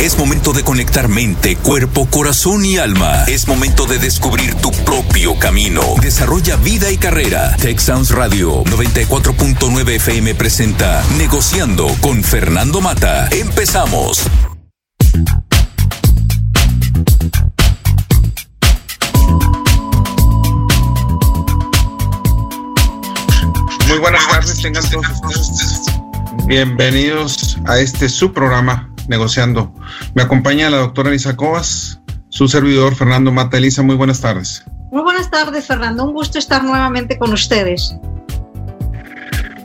Es momento de conectar mente, cuerpo, corazón y alma. Es momento de descubrir tu propio camino. Desarrolla vida y carrera. Tech Sounds Radio 94.9 FM presenta Negociando con Fernando Mata. Empezamos. Muy buenas tardes, tengan todos ustedes. Bienvenidos a este su programa negociando. Me acompaña la doctora Elisa Cobas, su servidor Fernando Mata. Elisa, muy buenas tardes. Muy buenas tardes, Fernando. Un gusto estar nuevamente con ustedes.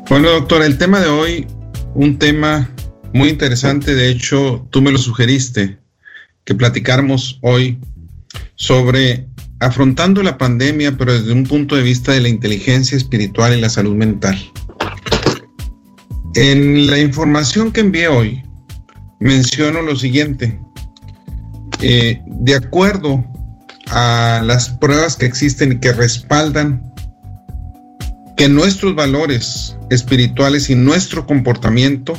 Bueno, doctora, el tema de hoy, un tema muy interesante. De hecho, tú me lo sugeriste, que platicáramos hoy sobre afrontando la pandemia, pero desde un punto de vista de la inteligencia espiritual y la salud mental. En la información que envié hoy, menciono lo siguiente. Eh, de acuerdo a las pruebas que existen y que respaldan que nuestros valores espirituales y nuestro comportamiento,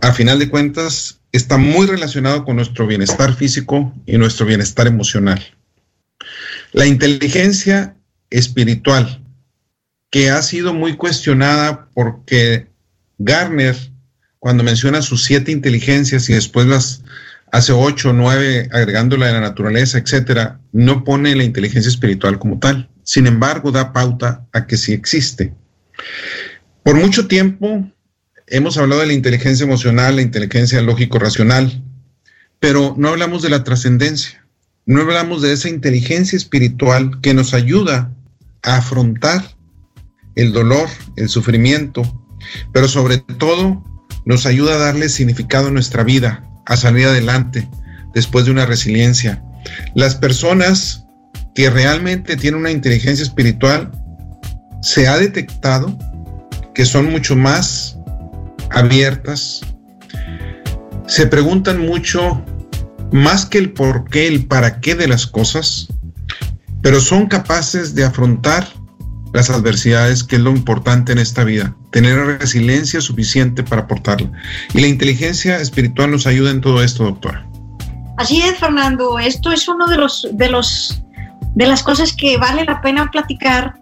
a final de cuentas, está muy relacionado con nuestro bienestar físico y nuestro bienestar emocional. La inteligencia espiritual, que ha sido muy cuestionada porque Garner cuando menciona sus siete inteligencias y después las hace ocho nueve agregando la de la naturaleza, etcétera, no pone la inteligencia espiritual como tal. Sin embargo, da pauta a que sí existe. Por mucho tiempo hemos hablado de la inteligencia emocional, la inteligencia lógico-racional, pero no hablamos de la trascendencia, no hablamos de esa inteligencia espiritual que nos ayuda a afrontar el dolor, el sufrimiento, pero sobre todo nos ayuda a darle significado a nuestra vida, a salir adelante después de una resiliencia. Las personas que realmente tienen una inteligencia espiritual, se ha detectado que son mucho más abiertas, se preguntan mucho más que el por qué, el para qué de las cosas, pero son capaces de afrontar las adversidades, que es lo importante en esta vida, tener resiliencia suficiente para aportarla. Y la inteligencia espiritual nos ayuda en todo esto, doctora. Así es, Fernando. Esto es uno de los de los de las cosas que vale la pena platicar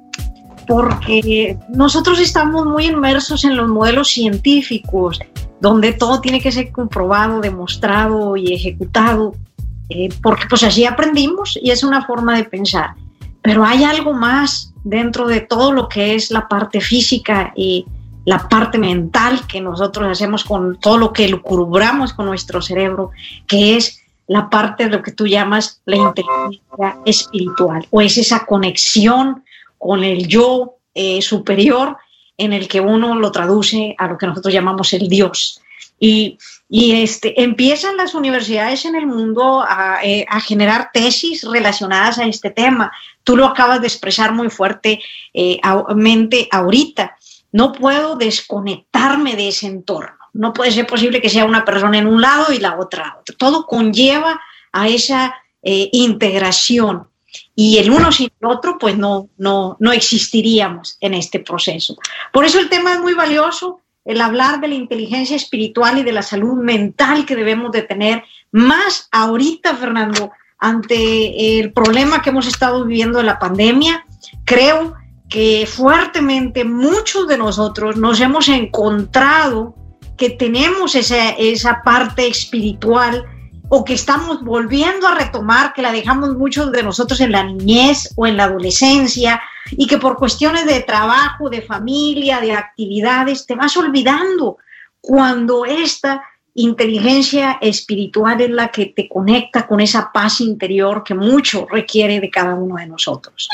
porque nosotros estamos muy inmersos en los modelos científicos, donde todo tiene que ser comprobado, demostrado y ejecutado, eh, porque pues así aprendimos y es una forma de pensar. Pero hay algo más dentro de todo lo que es la parte física y la parte mental que nosotros hacemos con todo lo que lucubramos con nuestro cerebro, que es la parte de lo que tú llamas la inteligencia espiritual, o es esa conexión con el yo eh, superior en el que uno lo traduce a lo que nosotros llamamos el Dios. Y, este, empiezan las universidades en el mundo a, eh, a, generar tesis relacionadas a este tema. Tú lo acabas de expresar muy fuertemente eh, ahorita. No puedo desconectarme de ese entorno. No puede ser posible que sea una persona en un lado y la otra. Todo conlleva a esa eh, integración y el uno sin el otro, pues no, no, no existiríamos en este proceso. Por eso el tema es muy valioso el hablar de la inteligencia espiritual y de la salud mental que debemos de tener, más ahorita, Fernando, ante el problema que hemos estado viviendo de la pandemia, creo que fuertemente muchos de nosotros nos hemos encontrado que tenemos esa, esa parte espiritual o que estamos volviendo a retomar, que la dejamos muchos de nosotros en la niñez o en la adolescencia, y que por cuestiones de trabajo, de familia, de actividades, te vas olvidando cuando esta inteligencia espiritual es la que te conecta con esa paz interior que mucho requiere de cada uno de nosotros.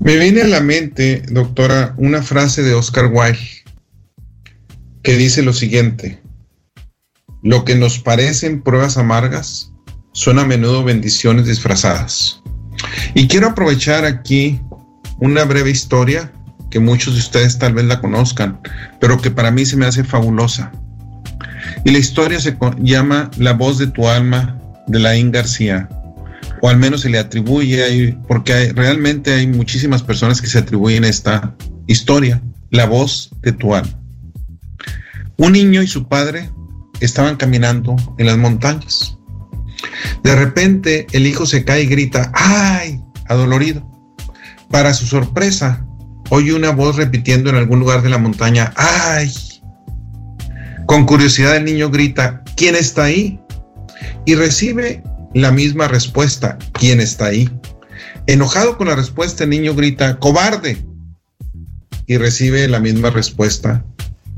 Me viene a la mente, doctora, una frase de Oscar Wilde que dice lo siguiente, lo que nos parecen pruebas amargas son a menudo bendiciones disfrazadas. Y quiero aprovechar aquí una breve historia que muchos de ustedes tal vez la conozcan, pero que para mí se me hace fabulosa. Y la historia se llama La voz de tu alma de Laín García, o al menos se le atribuye, porque realmente hay muchísimas personas que se atribuyen esta historia, La voz de tu alma. Un niño y su padre estaban caminando en las montañas. De repente el hijo se cae y grita, ¡ay! adolorido. Para su sorpresa, oye una voz repitiendo en algún lugar de la montaña, ¡ay! Con curiosidad el niño grita, ¿quién está ahí? Y recibe la misma respuesta, ¿quién está ahí? Enojado con la respuesta, el niño grita, cobarde. Y recibe la misma respuesta,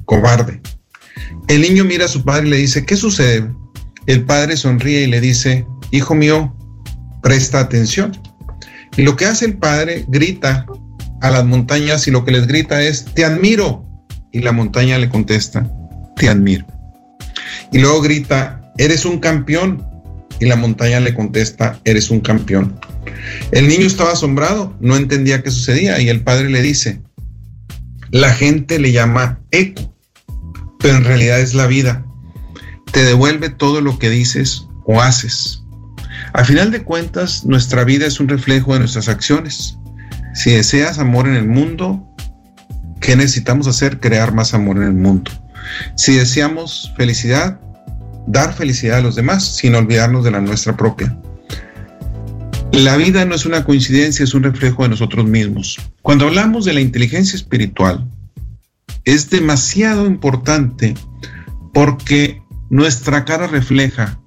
cobarde. El niño mira a su padre y le dice, ¿qué sucede? El padre sonríe y le dice, hijo mío, presta atención. Y lo que hace el padre, grita a las montañas y lo que les grita es, te admiro. Y la montaña le contesta, te admiro. Y luego grita, eres un campeón. Y la montaña le contesta, eres un campeón. El niño estaba asombrado, no entendía qué sucedía y el padre le dice, la gente le llama eco, pero en realidad es la vida. Te devuelve todo lo que dices o haces. A final de cuentas, nuestra vida es un reflejo de nuestras acciones. Si deseas amor en el mundo, ¿qué necesitamos hacer? Crear más amor en el mundo. Si deseamos felicidad, dar felicidad a los demás sin olvidarnos de la nuestra propia. La vida no es una coincidencia, es un reflejo de nosotros mismos. Cuando hablamos de la inteligencia espiritual, es demasiado importante porque nuestra cara refleja,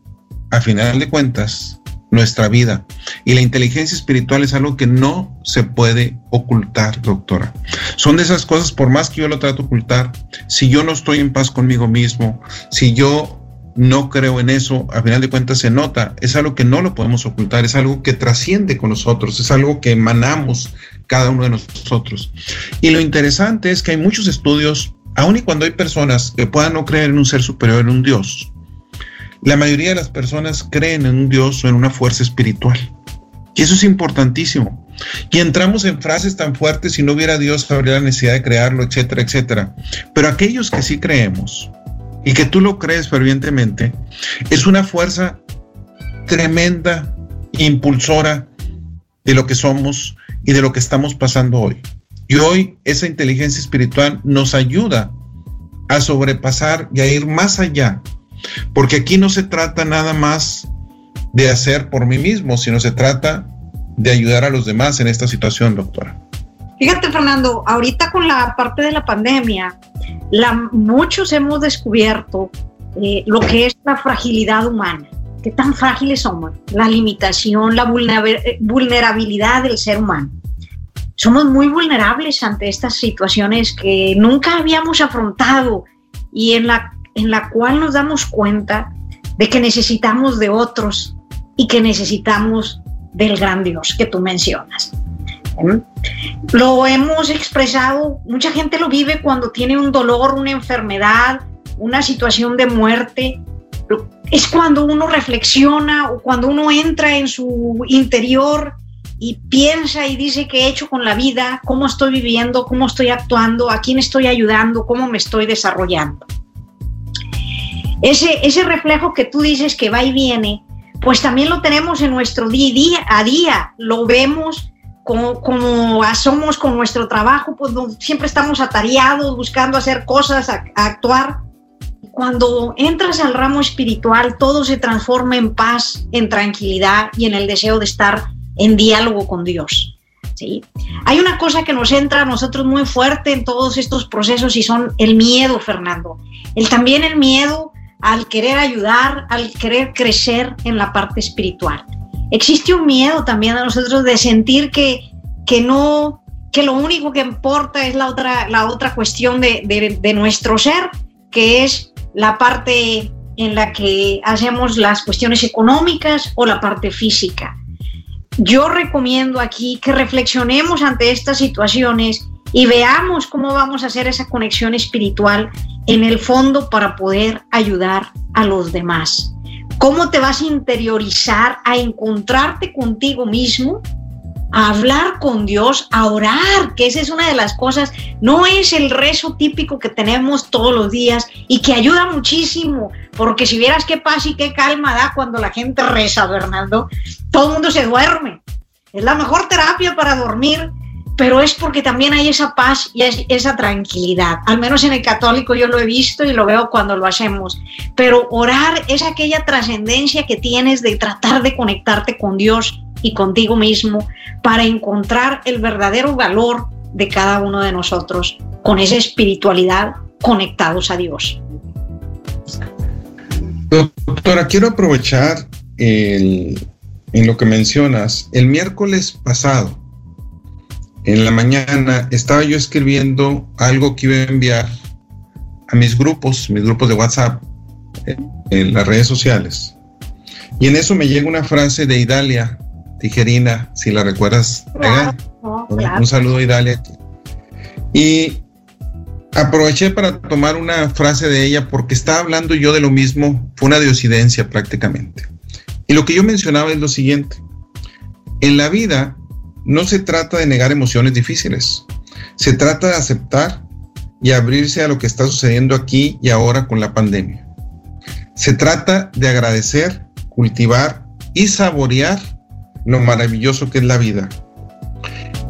a final de cuentas, nuestra vida. Y la inteligencia espiritual es algo que no se puede ocultar, doctora. Son de esas cosas, por más que yo lo trato de ocultar, si yo no estoy en paz conmigo mismo, si yo no creo en eso, a final de cuentas se nota, es algo que no lo podemos ocultar, es algo que trasciende con nosotros, es algo que emanamos cada uno de nosotros. Y lo interesante es que hay muchos estudios, aun y cuando hay personas que puedan no creer en un ser superior, en un Dios, la mayoría de las personas creen en un Dios o en una fuerza espiritual. Y eso es importantísimo. Y entramos en frases tan fuertes, si no hubiera Dios, habría la necesidad de crearlo, etcétera, etcétera. Pero aquellos que sí creemos, y que tú lo crees fervientemente, es una fuerza tremenda, impulsora de lo que somos y de lo que estamos pasando hoy. Y hoy esa inteligencia espiritual nos ayuda a sobrepasar y a ir más allá, porque aquí no se trata nada más de hacer por mí mismo, sino se trata de ayudar a los demás en esta situación, doctora. Fíjate, Fernando, ahorita con la parte de la pandemia, muchos hemos descubierto eh, lo que es la fragilidad humana, qué tan frágiles somos, la limitación, la vulnerabilidad del ser humano. Somos muy vulnerables ante estas situaciones que nunca habíamos afrontado y en la, en la cual nos damos cuenta de que necesitamos de otros y que necesitamos del gran Dios que tú mencionas. Lo hemos expresado, mucha gente lo vive cuando tiene un dolor, una enfermedad, una situación de muerte. Es cuando uno reflexiona o cuando uno entra en su interior y piensa y dice qué he hecho con la vida, cómo estoy viviendo, cómo estoy actuando, a quién estoy ayudando, cómo me estoy desarrollando. Ese, ese reflejo que tú dices que va y viene, pues también lo tenemos en nuestro día, a día, lo vemos como, como somos con nuestro trabajo, pues siempre estamos atareados buscando hacer cosas, actuar. Cuando entras al ramo espiritual, todo se transforma en paz, en tranquilidad y en el deseo de estar en diálogo con Dios. ¿sí? Hay una cosa que nos entra a nosotros muy fuerte en todos estos procesos y son el miedo, Fernando. El, también el miedo al querer ayudar, al querer crecer en la parte espiritual existe un miedo también a nosotros de sentir que, que no, que lo único que importa es la otra, la otra cuestión de, de, nuestro ser, que es la parte en la que hacemos las cuestiones económicas o la parte física. Yo recomiendo aquí que reflexionemos ante estas situaciones y veamos cómo vamos a hacer esa conexión espiritual en el fondo para poder ayudar a los demás. Cómo te vas a interiorizar, a encontrarte contigo mismo, a hablar con Dios, a orar, que esa es una de las cosas, no es el rezo típico que tenemos todos los días y que ayuda muchísimo, porque si vieras qué paz y qué calma da cuando la gente reza, Bernardo, todo el mundo se duerme. Es la mejor terapia para dormir, pero es porque también hay esa paz y esa tranquilidad. Al menos en el católico yo lo he visto y lo veo cuando lo hacemos. Pero orar es aquella trascendencia que tienes de tratar de conectarte con Dios y contigo mismo para encontrar el verdadero valor de cada uno de nosotros con esa espiritualidad conectados a Dios. Doctora, quiero aprovechar en lo que mencionas. El miércoles pasado en la mañana estaba yo escribiendo algo que iba a enviar a mis grupos, mis grupos de WhatsApp, en las redes sociales. Y en eso me llega una frase de Idalia Tijerina, si la recuerdas. Un saludo a Idalia. Y aproveché para tomar una frase de ella porque estaba hablando yo de lo mismo, fue una diosidencia prácticamente. Y lo que yo mencionaba es lo siguiente. En la vida no se trata de negar emociones difíciles, se trata de aceptar y abrirse a lo que está sucediendo aquí y ahora con la pandemia. Se trata de agradecer, cultivar y saborear lo maravilloso que es la vida.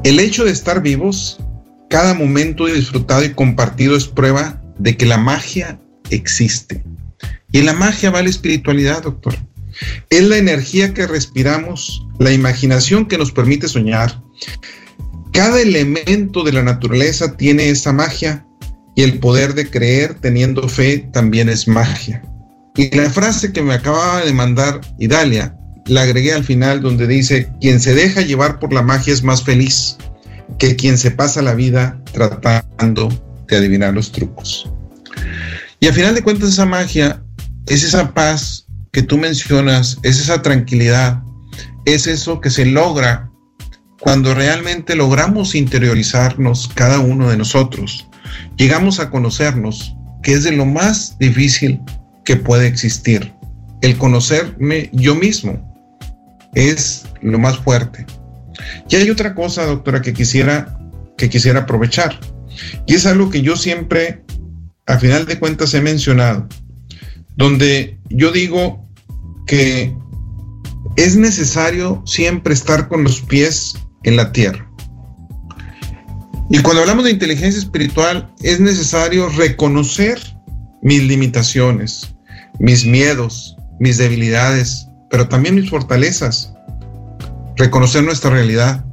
El hecho de estar vivos, cada momento disfrutado y compartido es prueba de que la magia existe. Y en la magia va la espiritualidad, doctor. Es la energía que respiramos, la imaginación que nos permite soñar. Cada elemento de la naturaleza tiene esa magia y el poder de creer teniendo fe también es magia. Y la frase que me acababa de mandar Idalia, la agregué al final donde dice, quien se deja llevar por la magia es más feliz que quien se pasa la vida tratando de adivinar los trucos. Y al final de cuentas esa magia es esa paz que tú mencionas, es esa tranquilidad, es eso que se logra cuando realmente logramos interiorizarnos cada uno de nosotros, llegamos a conocernos, que es de lo más difícil que puede existir. El conocerme yo mismo es lo más fuerte. Y hay otra cosa, doctora, que quisiera, que quisiera aprovechar. Y es algo que yo siempre, a final de cuentas, he mencionado donde yo digo que es necesario siempre estar con los pies en la tierra. Y cuando hablamos de inteligencia espiritual, es necesario reconocer mis limitaciones, mis miedos, mis debilidades, pero también mis fortalezas. Reconocer nuestra realidad,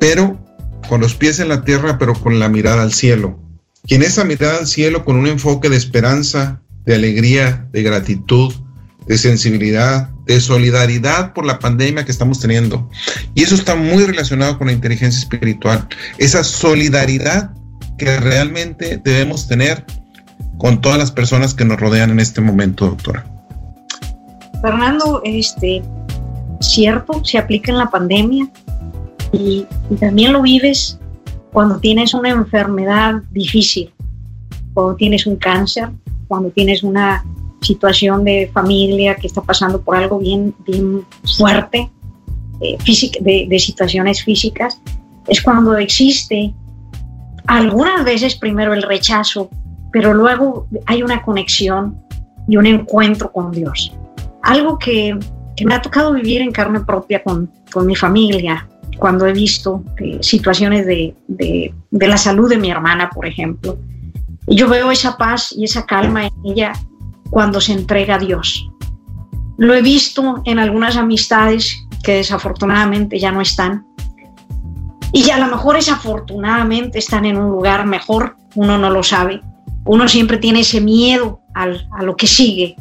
pero con los pies en la tierra, pero con la mirada al cielo. Y en esa mirada al cielo, con un enfoque de esperanza, de alegría, de gratitud, de sensibilidad, de solidaridad por la pandemia que estamos teniendo. Y eso está muy relacionado con la inteligencia espiritual. Esa solidaridad que realmente debemos tener con todas las personas que nos rodean en este momento, doctora. Fernando, este, cierto, se aplica en la pandemia y, también lo vives cuando tienes una enfermedad difícil, cuando tienes un cáncer, cuando tienes una situación de familia que está pasando por algo bien, bien fuerte, eh, de situaciones físicas, es cuando existe algunas veces primero el rechazo, pero luego hay una conexión y un encuentro con Dios. Algo que, me ha tocado vivir en carne propia con, con mi familia, cuando he visto eh, situaciones de, de, la salud de mi hermana, por ejemplo, yo veo esa paz y esa calma en ella cuando se entrega a Dios. Lo he visto en algunas amistades que desafortunadamente ya no están. Y a lo mejor desafortunadamente están en un lugar mejor, uno no lo sabe. Uno siempre tiene ese miedo al, a lo que sigue.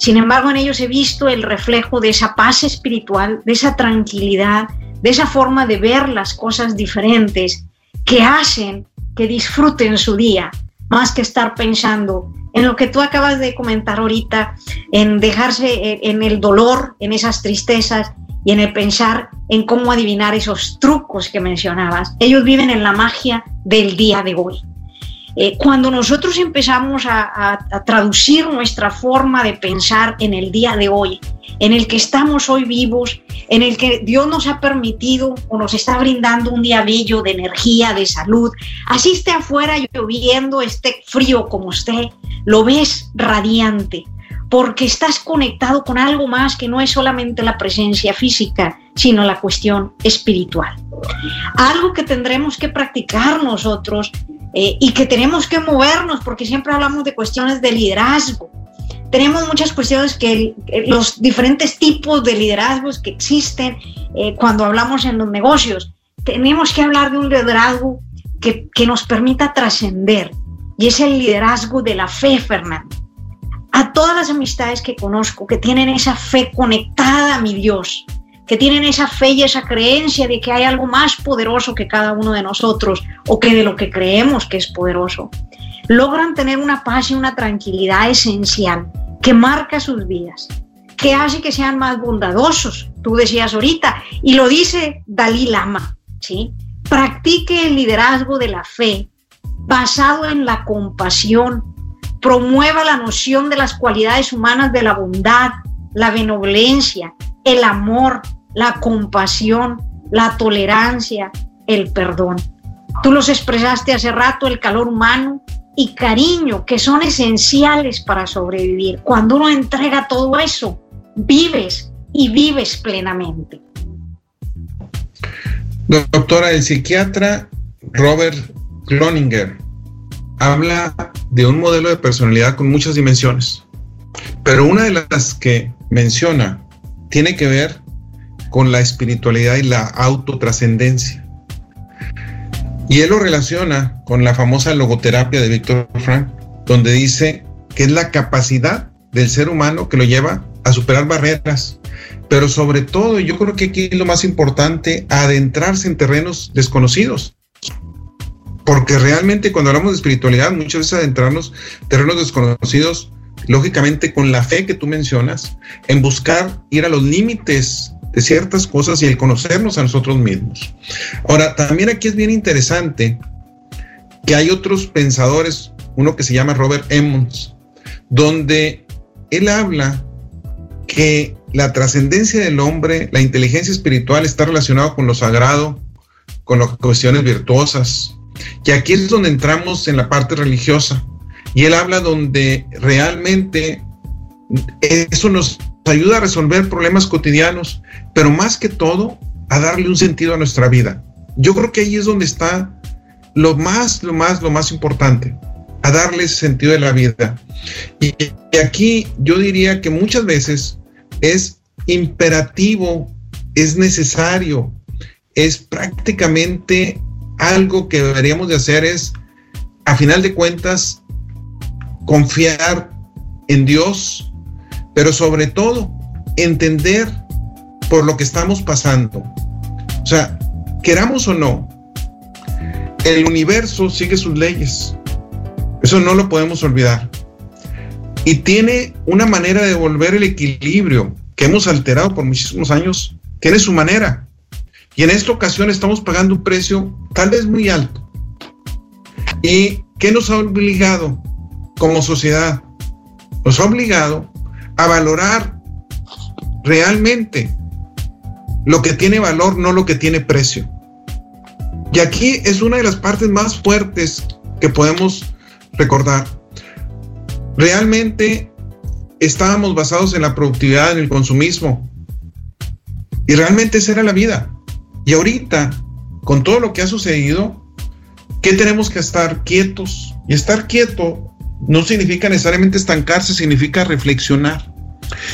Sin embargo, en ellos he visto el reflejo de esa paz espiritual, de esa tranquilidad, de esa forma de ver las cosas diferentes que hacen que disfruten su día, más que estar pensando en lo que tú acabas de comentar ahorita, en dejarse en el dolor, en esas tristezas y en el pensar en cómo adivinar esos trucos que mencionabas. Ellos viven en la magia del día de hoy. Eh, cuando nosotros empezamos a, a, traducir nuestra forma de pensar en el día de hoy, en el que estamos hoy vivos, en el que Dios nos ha permitido o nos está brindando un día bello de energía, de salud, así esté afuera lloviendo, esté frío como esté, lo ves radiante, porque estás conectado con algo más que no es solamente la presencia física, sino la cuestión espiritual. Algo que tendremos que practicar nosotros eh, y que tenemos que movernos, porque siempre hablamos de cuestiones de liderazgo. Tenemos muchas cuestiones que los diferentes tipos de liderazgos que existen eh, cuando hablamos en los negocios. Tenemos que hablar de un liderazgo que, que nos permita trascender, y es el liderazgo de la fe, Fernando. A todas las amistades que conozco que tienen esa fe conectada a mi Dios, que tienen esa fe y esa creencia de que hay algo más poderoso que cada uno de nosotros o que de lo que creemos que es poderoso, logran tener una paz y una tranquilidad esencial que marca sus vidas, que hace que sean más bondadosos, tú decías ahorita, y lo dice Dalí Lama, ¿sí? Practique el liderazgo de la fe basado en la compasión, promueva la noción de las cualidades humanas de la bondad, la benevolencia, el amor, la compasión, la tolerancia, el perdón. Tú los expresaste hace rato, el calor humano y cariño, que son esenciales para sobrevivir. Cuando uno entrega todo eso, vives y vives plenamente. Doctora, el psiquiatra Robert Cloninger habla de un modelo de personalidad con muchas dimensiones, pero una de las que menciona tiene que ver con la espiritualidad y la autotrascendencia. Y él lo relaciona con la famosa logoterapia de Víctor Frank, donde dice que es la capacidad del ser humano que lo lleva a superar barreras, pero sobre todo, yo creo que aquí es lo más importante, adentrarse en terrenos desconocidos. Porque realmente cuando hablamos de espiritualidad, muchas veces adentrarnos en terrenos desconocidos, lógicamente con la fe que tú mencionas, en buscar ir a los límites de ciertas cosas y el conocernos a nosotros mismos. Ahora, también aquí es bien interesante que hay otros pensadores, uno que se llama Robert Emmons, donde él habla que la trascendencia del hombre, la inteligencia espiritual está relacionada con lo sagrado, con las cuestiones virtuosas. Y aquí es donde entramos en la parte religiosa. Y él habla donde realmente eso nos ayuda a resolver problemas cotidianos, pero más que todo a darle un sentido a nuestra vida. Yo creo que ahí es donde está lo más, lo más, lo más importante, a darle sentido de la vida. Y, aquí yo diría que muchas veces es imperativo, es necesario, es prácticamente algo que deberíamos de hacer es, a final de cuentas, confiar en Dios, pero sobre todo entender por lo que estamos pasando. O sea, queramos o no, el universo sigue sus leyes. Eso no lo podemos olvidar. Y tiene una manera de volver el equilibrio que hemos alterado por muchísimos años. Tiene su manera. Y en esta ocasión estamos pagando un precio tal vez muy alto. ¿Y qué nos ha obligado como sociedad? Nos ha obligado a valorar realmente lo que tiene valor, no lo que tiene precio. Y aquí es una de las partes más fuertes que podemos recordar. Realmente estábamos basados en la productividad, en el consumismo. Y realmente esa era la vida. Y ahorita, con todo lo que ha sucedido, ¿qué tenemos que estar quietos? Y estar quieto no significa necesariamente estancarse, significa reflexionar.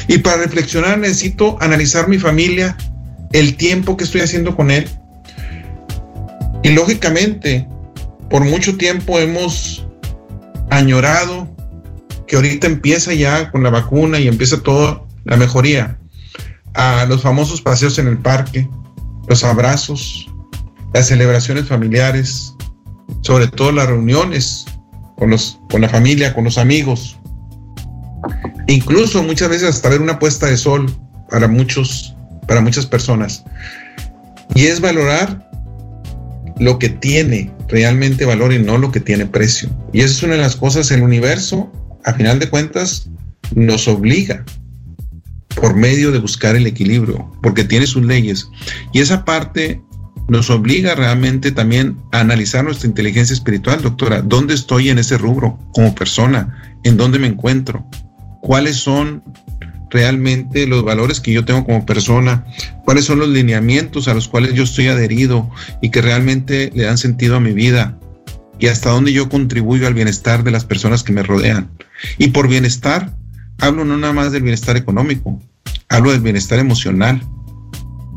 Y para reflexionar necesito analizar mi familia, el tiempo que estoy haciendo con él. Y lógicamente, por mucho tiempo hemos añorado que ahorita empieza ya con la vacuna y empieza toda la mejoría. A los famosos paseos en el parque, los abrazos, las celebraciones familiares, sobre todo las reuniones con, los, con la familia, con los amigos. Incluso muchas veces hasta ver una puesta de sol para muchos, para muchas personas. Y es valorar lo que tiene realmente valor y no lo que tiene precio. Y esa es una de las cosas, el universo, a final de cuentas, nos obliga por medio de buscar el equilibrio, porque tiene sus leyes. Y esa parte nos obliga realmente también a analizar nuestra inteligencia espiritual, doctora. ¿Dónde estoy en ese rubro como persona? ¿En dónde me encuentro? ¿Cuáles son realmente los valores que yo tengo como persona, cuáles son los lineamientos a los cuales yo estoy adherido y que realmente le dan sentido a mi vida y hasta dónde yo contribuyo al bienestar de las personas que me rodean. Y por bienestar, hablo no nada más del bienestar económico, hablo del bienestar emocional,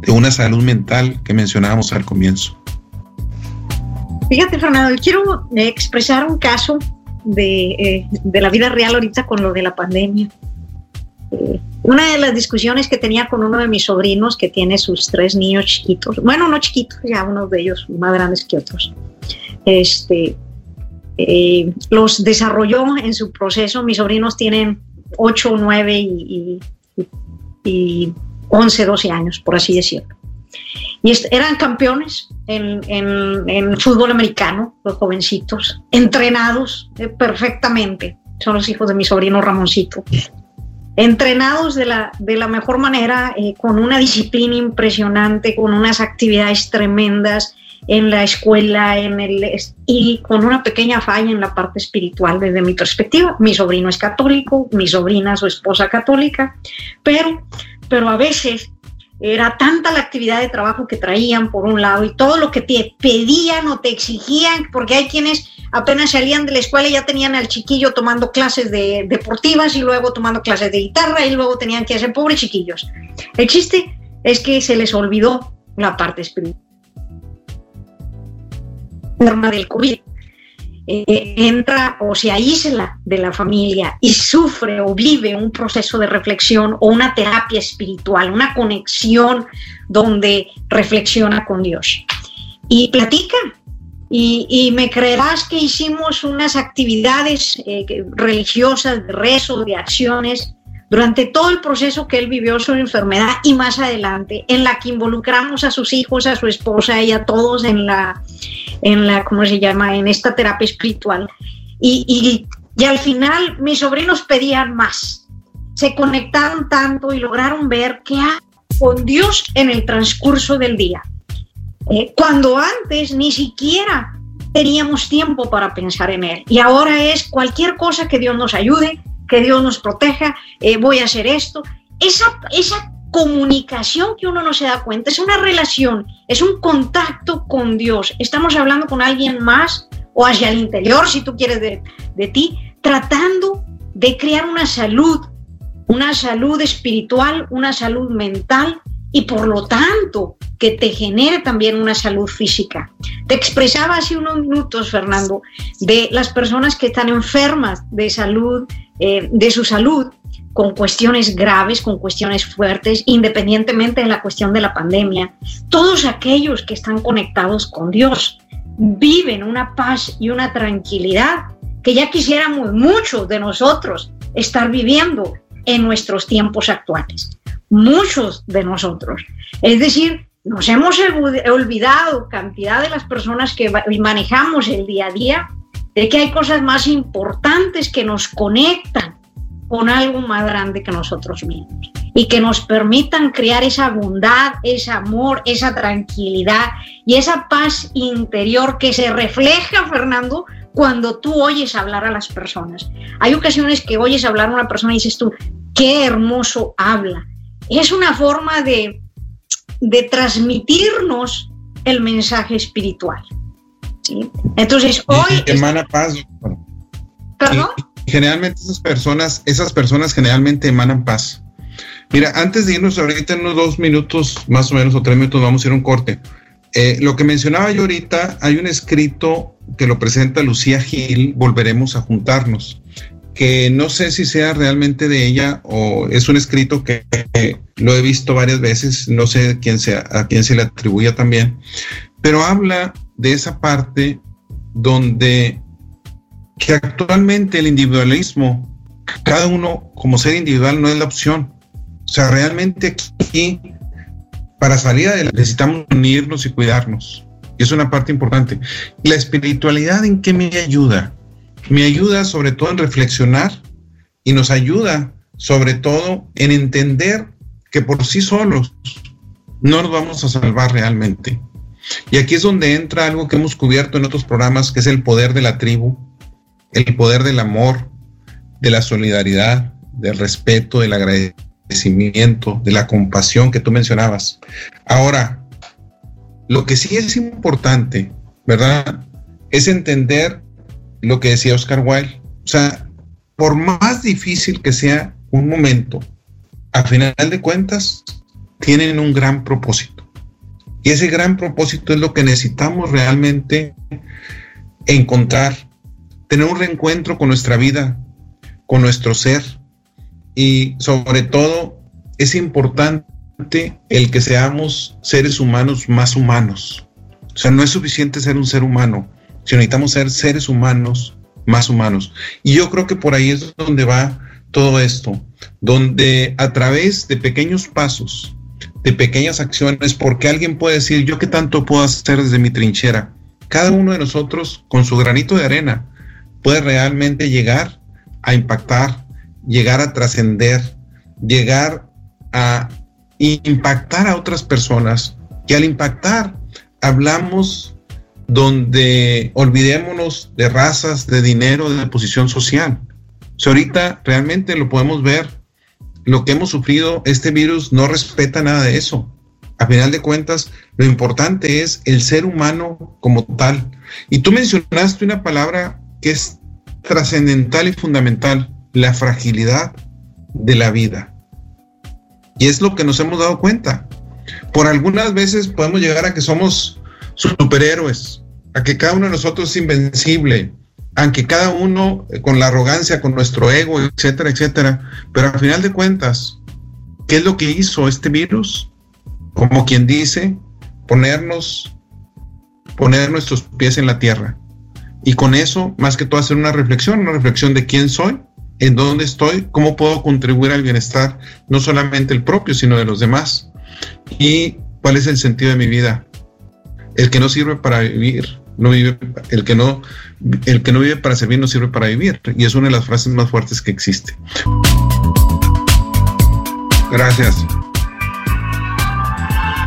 de una salud mental que mencionábamos al comienzo. Fíjate, Fernando, quiero expresar un caso de, eh, de la vida real ahorita con lo de la pandemia. Eh, una de las discusiones que tenía con uno de mis sobrinos que tiene sus tres niños chiquitos, bueno, no chiquitos, ya uno de ellos más grandes que otros, este, eh, los desarrolló en su proceso. Mis sobrinos tienen 8, 9 y, y, y 11, 12 años, por así decirlo. Y eran campeones en, en, fútbol americano, los jovencitos, entrenados eh, perfectamente. Son los hijos de mi sobrino Ramoncito. Entrenados de la, de la mejor manera, eh, con una disciplina impresionante, con unas actividades tremendas en la escuela en el, y con una pequeña falla en la parte espiritual desde mi perspectiva. Mi sobrino es católico, mi sobrina, su esposa católica, pero, pero a veces era tanta la actividad de trabajo que traían por un lado y todo lo que te pedían o te exigían, porque hay quienes apenas salían de la escuela y ya tenían al chiquillo tomando clases de deportivas y luego tomando clases de guitarra y luego tenían que hacer pobres chiquillos. El chiste es que se les olvidó la parte espiritual del COVID. Eh, entra o se aísla de la familia y sufre o vive un proceso de reflexión o una terapia espiritual, una conexión donde reflexiona con Dios. Y platica. Y, me creerás que hicimos unas actividades eh, religiosas, de rezo, de acciones, durante todo el proceso que él vivió su enfermedad y más adelante, en la que involucramos a sus hijos, a su esposa y a todos en la, en la ¿cómo se llama?, en esta terapia espiritual. Y, y, y al final mis sobrinos pedían más. Se conectaron tanto y lograron ver qué hay con Dios en el transcurso del día. Eh, cuando antes ni siquiera teníamos tiempo para pensar en Él. Y ahora es cualquier cosa que Dios nos ayude, que Dios nos proteja, eh, voy a hacer esto. Esa, esa comunicación que uno no se da cuenta, es una relación, es un contacto con Dios. Estamos hablando con alguien más o hacia el interior, si tú quieres, de, de ti, tratando de crear una salud, una salud espiritual, una salud mental y por lo tanto que te genere también una salud física. Te expresaba hace unos minutos, Fernando, de las personas que están enfermas de salud, eh, de su salud, con cuestiones graves, con cuestiones fuertes, independientemente de la cuestión de la pandemia. Todos aquellos que están conectados con Dios viven una paz y una tranquilidad que ya quisiéramos muchos de nosotros estar viviendo en nuestros tiempos actuales. Muchos de nosotros. Es decir, nos hemos olvidado cantidad de las personas que manejamos el día a día de que hay cosas más importantes que nos conectan con algo más grande que nosotros mismos y que nos permitan crear esa bondad, ese amor, esa tranquilidad y esa paz interior que se refleja, Fernando, cuando tú oyes hablar a las personas. Hay ocasiones que oyes hablar a una persona y dices tú, qué hermoso habla. Es una forma de, de transmitirnos el mensaje espiritual. Entonces, hoy... Emana paz. ¿Perdón? generalmente esas personas, esas personas generalmente emanan paz. Mira, antes de irnos ahorita en unos dos minutos, más o menos, o tres minutos, vamos a ir a un corte. Eh, lo que mencionaba yo ahorita, hay un escrito que lo presenta Lucía Gil, Volveremos a juntarnos, que no sé si sea realmente de ella o es un escrito que, lo he visto varias veces, no sé quién sea, a quién se le atribuye también, pero habla de esa parte donde que actualmente el individualismo, cada uno como ser individual no es la opción. O sea, realmente aquí, para salir adelante, necesitamos unirnos y cuidarnos. Y es una parte importante. ¿La espiritualidad en qué me ayuda? Me ayuda sobre todo en reflexionar y nos ayuda sobre todo en entender que por sí solos no nos vamos a salvar realmente. Y aquí es donde entra algo que hemos cubierto en otros programas, que es el poder de la tribu, el poder del amor, de la solidaridad, del respeto, del agradecimiento de la compasión que tú mencionabas. Ahora, lo que sí es importante, ¿verdad? Es entender lo que decía Oscar Wilde. O sea, por más difícil que sea un momento, a final de cuentas, tienen un gran propósito. Y ese gran propósito es lo que necesitamos realmente encontrar, tener un reencuentro con nuestra vida, con nuestro ser. Y sobre todo, es importante el que seamos seres humanos más humanos. O sea, no es suficiente ser un ser humano, necesitamos ser seres humanos más humanos. Y yo creo que por ahí es donde va todo esto, donde a través de pequeños pasos, de pequeñas acciones, porque alguien puede decir, yo qué tanto puedo hacer desde mi trinchera. Cada uno de nosotros, con su granito de arena, puede realmente llegar a impactar, llegar a trascender, llegar a impactar a otras personas. Y al impactar, hablamos donde olvidémonos de razas, de dinero, de posición social. Si ahorita realmente lo podemos ver lo que hemos sufrido, este virus no respeta nada de eso. A final de cuentas, lo importante es el ser humano como tal. Y tú mencionaste una palabra que es trascendental y fundamental, la fragilidad de la vida. Y es lo que nos hemos dado cuenta. Por algunas veces podemos llegar a que somos superhéroes, a que cada uno de nosotros es invencible, aunque cada uno eh, con la arrogancia, con nuestro ego, etcétera, etcétera. Pero al final de cuentas, ¿qué es lo que hizo este virus? Como quien dice, ponernos, poner nuestros pies en la tierra. Y con eso, más que todo, hacer una reflexión, una reflexión de quién soy, en dónde estoy, cómo puedo contribuir al bienestar, no solamente el propio, sino de los demás. Y cuál es el sentido de mi vida. El que no sirve para vivir, no vive, el que no, el que no vive para servir no sirve para vivir. Y es una de las frases más fuertes que existe. Gracias.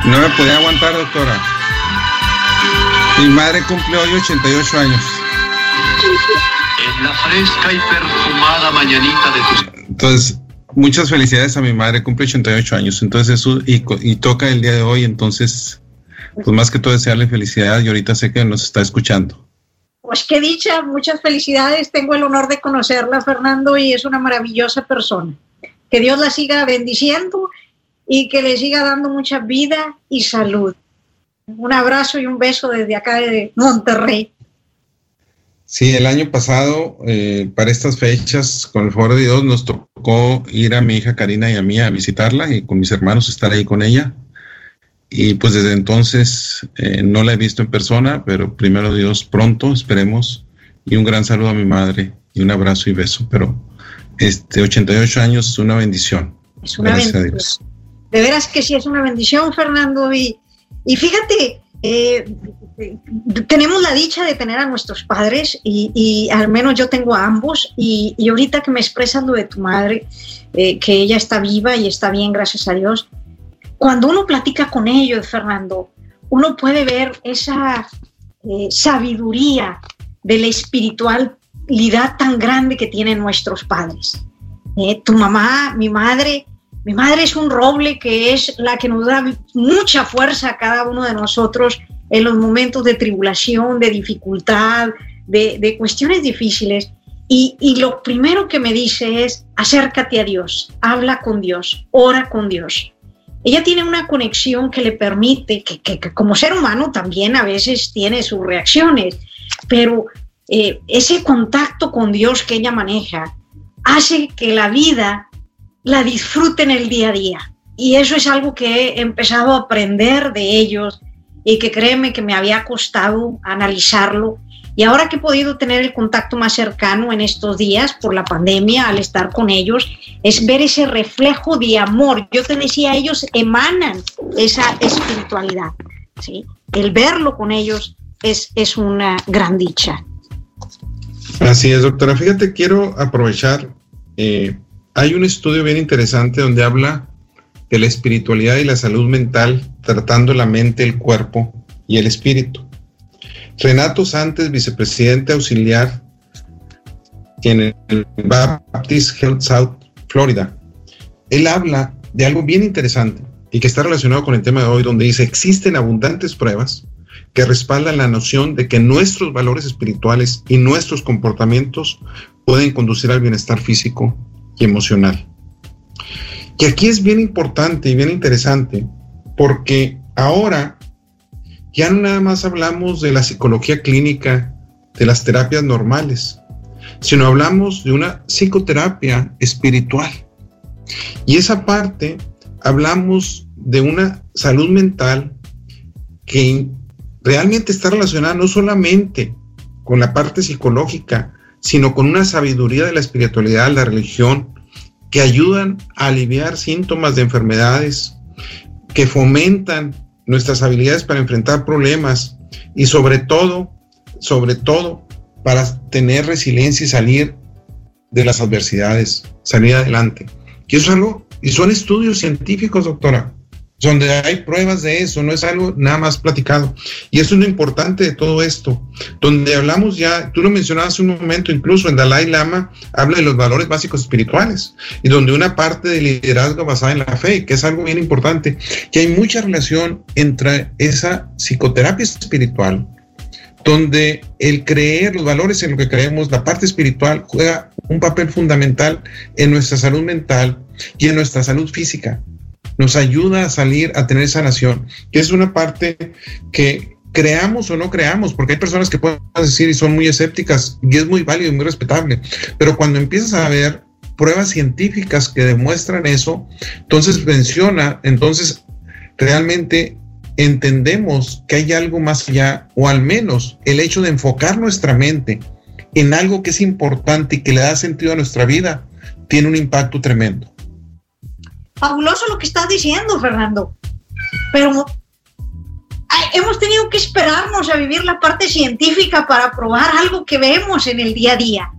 No me podía aguantar, doctora. Mi madre cumple hoy 88 años. En la fresca y perfumada mañanita de tus... Entonces, muchas felicidades a mi madre, cumple 88 años. Entonces, eso, y, y toca el día de hoy, entonces pues más que todo desearle felicidad y ahorita sé que nos está escuchando. Pues qué dicha, muchas felicidades. Tengo el honor de conocerla, Fernando, y es una maravillosa persona. Que Dios la siga bendiciendo y que le siga dando mucha vida y salud. Un abrazo y un beso desde acá de Monterrey. Sí, el año pasado, eh, para estas fechas, con el favor de Dios, nos tocó ir a mi hija Karina y a mí a visitarla y con mis hermanos estar ahí con ella. Y pues desde entonces eh, no la he visto en persona, pero primero Dios pronto, esperemos. Y un gran saludo a mi madre y un abrazo y beso. Pero este 88 años es una bendición. Es una bendición. De veras que sí es una bendición, Fernando. Y, y fíjate, eh, tenemos la dicha de tener a nuestros padres y, al menos yo tengo a ambos. Y, ahorita que me expresas lo de tu madre, eh, que ella está viva y está bien, gracias a Dios cuando uno platica con ellos, Fernando, uno puede ver esa eh, sabiduría de la espiritualidad tan grande que tienen nuestros padres. Eh, tu mamá, mi madre, mi madre es un roble que es la que nos da mucha fuerza a cada uno de nosotros en los momentos de tribulación, de dificultad, de, cuestiones difíciles. Y, y, lo primero que me dice es, acércate a Dios, habla con Dios, ora con Dios ella tiene una conexión que le permite, que, como ser humano también a veces tiene sus reacciones, pero eh, ese contacto con Dios que ella maneja hace que la vida la disfrute en el día a día. Y eso es algo que he empezado a aprender de ellos y que créeme que me había costado analizarlo y ahora que he podido tener el contacto más cercano en estos días por la pandemia, al estar con ellos, es ver ese reflejo de amor. Yo te decía, ellos emanan esa espiritualidad. ¿sí? El verlo con ellos es, es una gran dicha. Así es, doctora. Fíjate, quiero aprovechar. Eh, hay un estudio bien interesante donde habla de la espiritualidad y la salud mental, tratando la mente, el cuerpo y el espíritu. Renato Santos, vicepresidente auxiliar en el Baptist Health South Florida, él habla de algo bien interesante y que está relacionado con el tema de hoy, donde dice, existen abundantes pruebas que respaldan la noción de que nuestros valores espirituales y nuestros comportamientos pueden conducir al bienestar físico y emocional. Y aquí es bien importante y bien interesante porque ahora ya no nada más hablamos de la psicología clínica, de las terapias normales, sino hablamos de una psicoterapia espiritual. Y esa parte hablamos de una salud mental que realmente está relacionada no solamente con la parte psicológica, sino con una sabiduría de la espiritualidad, la religión, que ayudan a aliviar síntomas de enfermedades, que fomentan nuestras habilidades para enfrentar problemas y sobre todo, sobre todo, para tener resiliencia y salir de las adversidades, salir adelante. Y eso es algo, y son estudios científicos, doctora donde hay pruebas de eso, no es algo nada más platicado. Y eso es lo importante de todo esto, donde hablamos ya, tú lo mencionabas un momento, incluso en Dalai Lama habla de los valores básicos espirituales, y donde una parte del liderazgo basada en la fe, que es algo bien importante, que hay mucha relación entre esa psicoterapia espiritual, donde el creer, los valores en lo que creemos, la parte espiritual juega un papel fundamental en nuestra salud mental y en nuestra salud física nos ayuda a salir a tener sanación, que es una parte que creamos o no creamos, porque hay personas que pueden decir y son muy escépticas y es muy válido y muy respetable, pero cuando empiezas a ver pruebas científicas que demuestran eso, entonces menciona, entonces realmente entendemos que hay algo más allá, o al menos el hecho de enfocar nuestra mente en algo que es importante y que le da sentido a nuestra vida, tiene un impacto tremendo fabuloso lo que estás diciendo, Fernando. Pero hemos tenido que esperarnos a vivir la parte científica para probar algo que vemos en el día a día.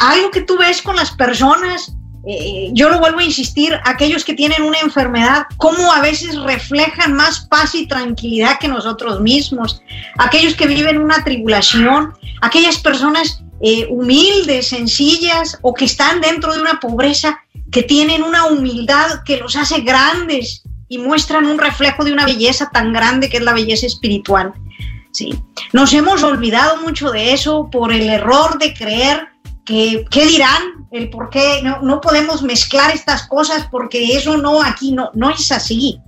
Algo que tú ves con las personas, eh, yo lo vuelvo a insistir, aquellos que tienen una enfermedad, cómo a veces reflejan más paz y tranquilidad que nosotros mismos. Aquellos que viven una tribulación, aquellas personas eh, humildes, sencillas o que están dentro de una pobreza, que tienen una humildad que los hace grandes y muestran un reflejo de una belleza tan grande que es la belleza espiritual. ¿sí? Nos hemos olvidado mucho de eso por el error de creer que, ¿qué dirán? El por qué no, no podemos mezclar estas cosas porque eso no, aquí no, no es así.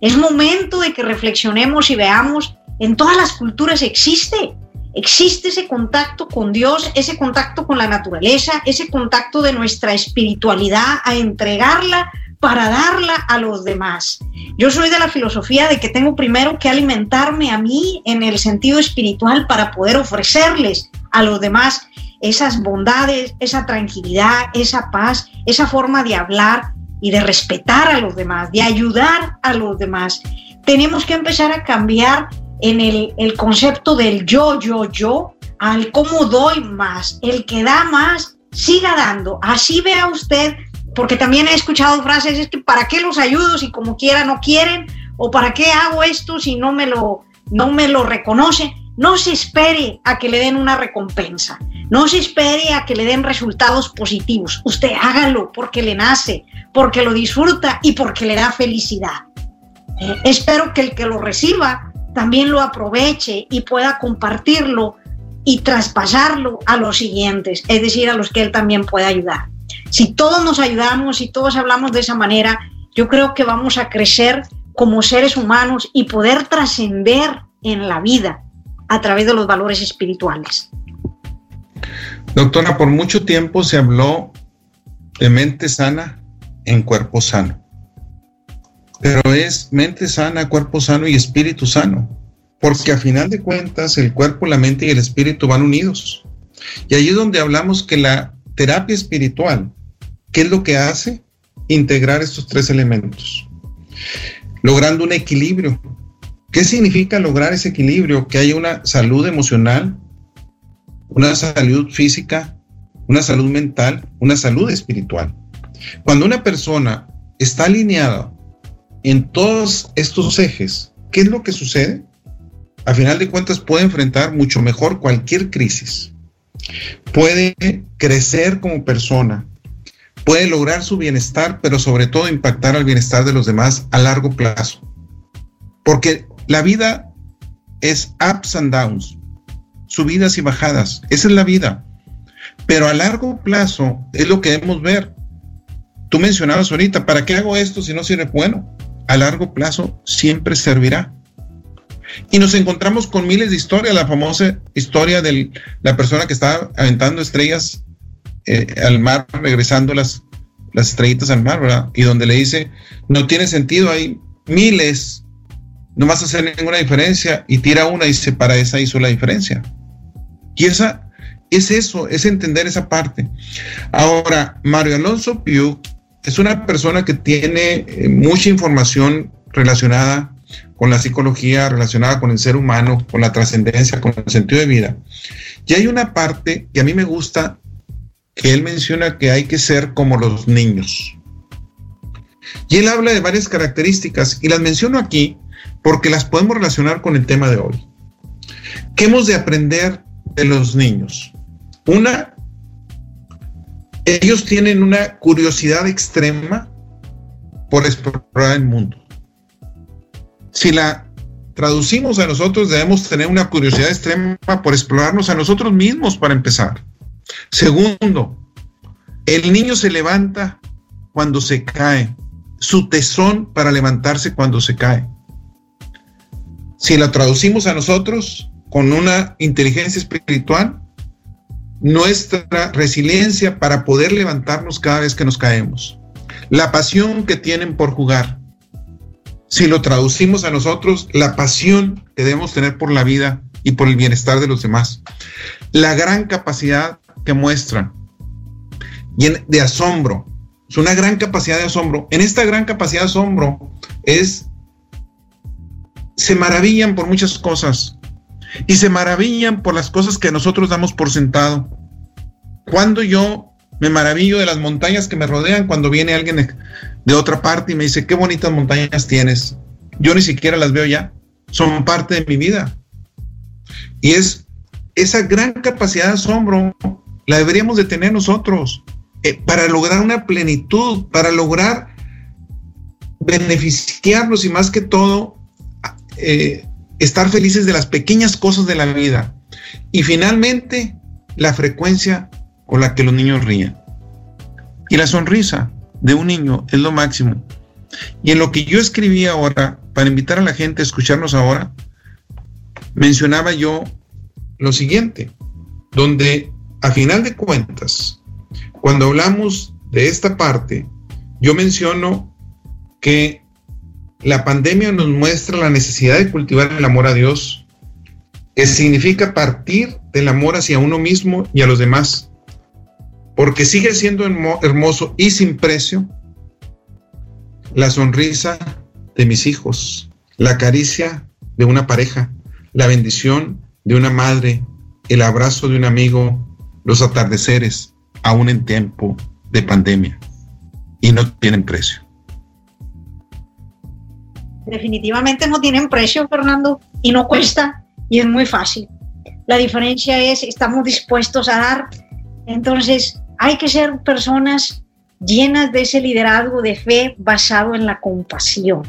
Es momento de que reflexionemos y veamos, en todas las culturas existe existe ese contacto con Dios, ese contacto con la naturaleza, ese contacto de nuestra espiritualidad a entregarla para darla a los demás. Yo soy de la filosofía de que tengo primero que alimentarme a mí en el sentido espiritual para poder ofrecerles a los demás esas bondades, esa tranquilidad, esa paz, esa forma de hablar y de respetar a los demás, de ayudar a los demás. Tenemos que empezar a cambiar en el, concepto del yo, yo, yo, al cómo doy más. El que da más, siga dando. Así vea usted, porque también he escuchado frases, es que ¿para qué los ayudo si como quiera no quieren? ¿O para qué hago esto si no me lo, no me lo reconoce? No se espere a que le den una recompensa. No se espere a que le den resultados positivos. Usted hágalo porque le nace, porque lo disfruta y porque le da felicidad. Eh, espero que el que lo reciba también lo aproveche y pueda compartirlo y traspasarlo a los siguientes, es decir, a los que él también pueda ayudar. Si todos nos ayudamos y todos hablamos de esa manera, yo creo que vamos a crecer como seres humanos y poder trascender en la vida a través de los valores espirituales. Doctora, por mucho tiempo se habló de mente sana en cuerpo sano pero es mente sana, cuerpo sano y espíritu sano, porque a final de cuentas el cuerpo, la mente y el espíritu van unidos. Y ahí es donde hablamos que la terapia espiritual, ¿qué es lo que hace? Integrar estos tres elementos, logrando un equilibrio. ¿Qué significa lograr ese equilibrio? Que haya una salud emocional, una salud física, una salud mental, una salud espiritual. Cuando una persona está alineada en todos estos ejes, ¿qué es lo que sucede? A final de cuentas puede enfrentar mucho mejor cualquier crisis. Puede crecer como persona, puede lograr su bienestar, pero sobre todo impactar al bienestar de los demás a largo plazo. Porque la vida es ups and downs, subidas y bajadas. Esa es la vida. Pero a largo plazo es lo que debemos ver. Tú mencionabas ahorita, ¿para qué hago esto si no sirve? Bueno, a largo plazo siempre servirá. Y nos encontramos con miles de historias, la famosa historia de la persona que estaba aventando estrellas eh, al mar, regresando las, las estrellitas al mar, ¿verdad? Y donde le dice, no tiene sentido, hay miles, no vas a hacer ninguna diferencia, y tira una y dice, para esa hizo la diferencia. Y esa es eso, es entender esa parte. Ahora, Mario Alonso Piu es una persona que tiene eh, mucha información relacionada con la psicología, relacionada con el ser humano, con la trascendencia, con el sentido de vida. Y hay una parte que a mí me gusta que él menciona que hay que ser como los niños. Y él habla de varias características y las menciono aquí porque las podemos relacionar con el tema de hoy. ¿Qué hemos de aprender de los niños? Una, ellos tienen una curiosidad extrema por explorar el mundo. Si la traducimos a nosotros, debemos tener una curiosidad extrema por explorarnos a nosotros mismos para empezar. Segundo, el niño se levanta cuando se cae, su tesón para levantarse cuando se cae. Si la traducimos a nosotros con una inteligencia espiritual, nuestra resiliencia para poder levantarnos cada vez que nos caemos. La pasión que tienen por jugar. Si lo traducimos a nosotros, la pasión que debemos tener por la vida y por el bienestar de los demás. La gran capacidad que muestran de asombro. Es una gran capacidad de asombro. En esta gran capacidad de asombro es, se maravillan por muchas cosas y se maravillan por las cosas que nosotros damos por sentado. Cuando yo me maravillo de las montañas que me rodean, cuando viene alguien de otra parte y me dice, qué bonitas montañas tienes, yo ni siquiera las veo ya, son parte de mi vida. Y es esa gran capacidad de asombro, la deberíamos de tener nosotros eh, para lograr una plenitud, para lograr beneficiarnos y más que todo eh, estar felices de las pequeñas cosas de la vida. Y finalmente, la frecuencia con la que los niños ríen. Y la sonrisa de un niño es lo máximo. Y en lo que yo escribí ahora, para invitar a la gente a escucharnos ahora, mencionaba yo lo siguiente, donde a final de cuentas, cuando hablamos de esta parte, yo menciono que la pandemia nos muestra la necesidad de cultivar el amor a Dios, que significa partir del amor hacia uno mismo y a los demás, porque sigue siendo hermoso y sin precio la sonrisa de mis hijos, la caricia de una pareja, la bendición de una madre, el abrazo de un amigo, los atardeceres, aún en tiempo de pandemia. Y no tienen precio definitivamente no tienen precio, Fernando, y no cuesta, y es muy fácil. La diferencia es, estamos dispuestos a dar. Entonces, hay que ser personas llenas de ese liderazgo de fe basado en la compasión,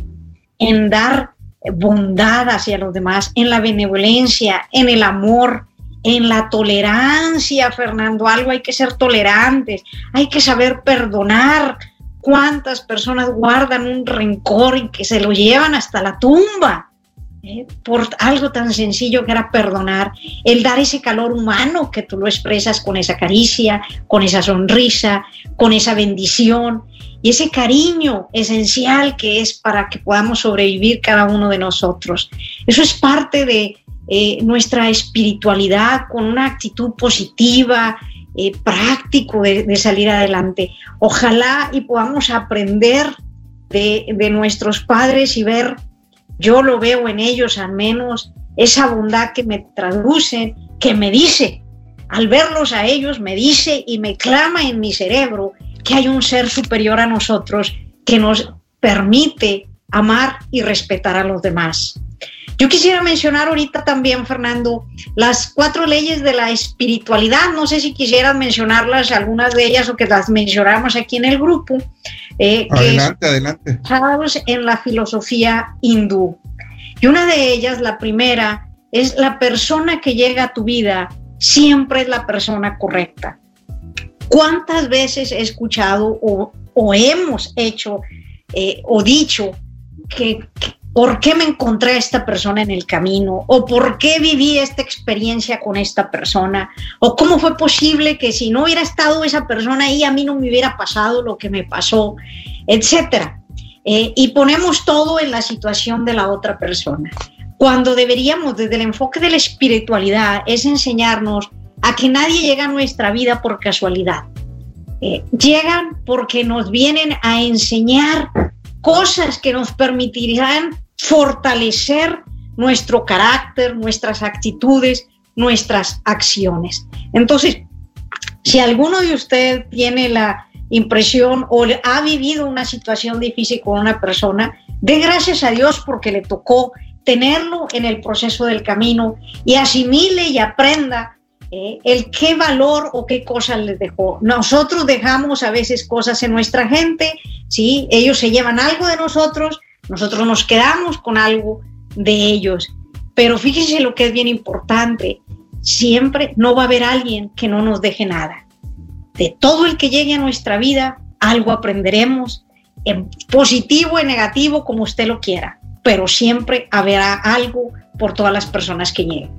en dar bondad hacia los demás, en la benevolencia, en el amor, en la tolerancia, Fernando. Algo hay que ser tolerantes, hay que saber perdonar, cuántas personas guardan un rencor y que se lo llevan hasta la tumba ¿eh? por algo tan sencillo que era perdonar, el dar ese calor humano que tú lo expresas con esa caricia, con esa sonrisa, con esa bendición y ese cariño esencial que es para que podamos sobrevivir cada uno de nosotros. Eso es parte de eh, nuestra espiritualidad con una actitud positiva, eh, práctico de, salir adelante. Ojalá y podamos aprender de, de nuestros padres y ver, yo lo veo en ellos al menos, esa bondad que me traducen, que me dice, al verlos a ellos me dice y me clama en mi cerebro que hay un ser superior a nosotros que nos permite amar y respetar a los demás. Yo quisiera mencionar ahorita también, Fernando, las cuatro leyes de la espiritualidad. No sé si quisieras mencionarlas, algunas de ellas, o que las mencionamos aquí en el grupo. Eh, adelante, adelante. En la filosofía hindú. Y una de ellas, la primera, es la persona que llega a tu vida siempre es la persona correcta. ¿Cuántas veces he escuchado o, hemos hecho eh, o dicho que, por qué me encontré a esta persona en el camino, o por qué viví esta experiencia con esta persona, o cómo fue posible que si no hubiera estado esa persona ahí, a mí no me hubiera pasado lo que me pasó, etcétera. Eh, y ponemos todo en la situación de la otra persona. Cuando deberíamos, desde el enfoque de la espiritualidad, es enseñarnos a que nadie llega a nuestra vida por casualidad. Eh, llegan porque nos vienen a enseñar cosas que nos permitirán fortalecer nuestro carácter, nuestras actitudes, nuestras acciones. Entonces, si alguno de ustedes tiene la impresión o ha vivido una situación difícil con una persona, dé gracias a Dios porque le tocó tenerlo en el proceso del camino y asimile y aprenda eh, el qué valor o qué cosas les dejó. Nosotros dejamos a veces cosas en nuestra gente, ¿sí? Ellos se llevan algo de nosotros, nosotros nos quedamos con algo de ellos. Pero fíjense lo que es bien importante, siempre no va a haber alguien que no nos deje nada. De todo el que llegue a nuestra vida, algo aprenderemos, en positivo, en negativo, como usted lo quiera, pero siempre habrá algo por todas las personas que lleguen.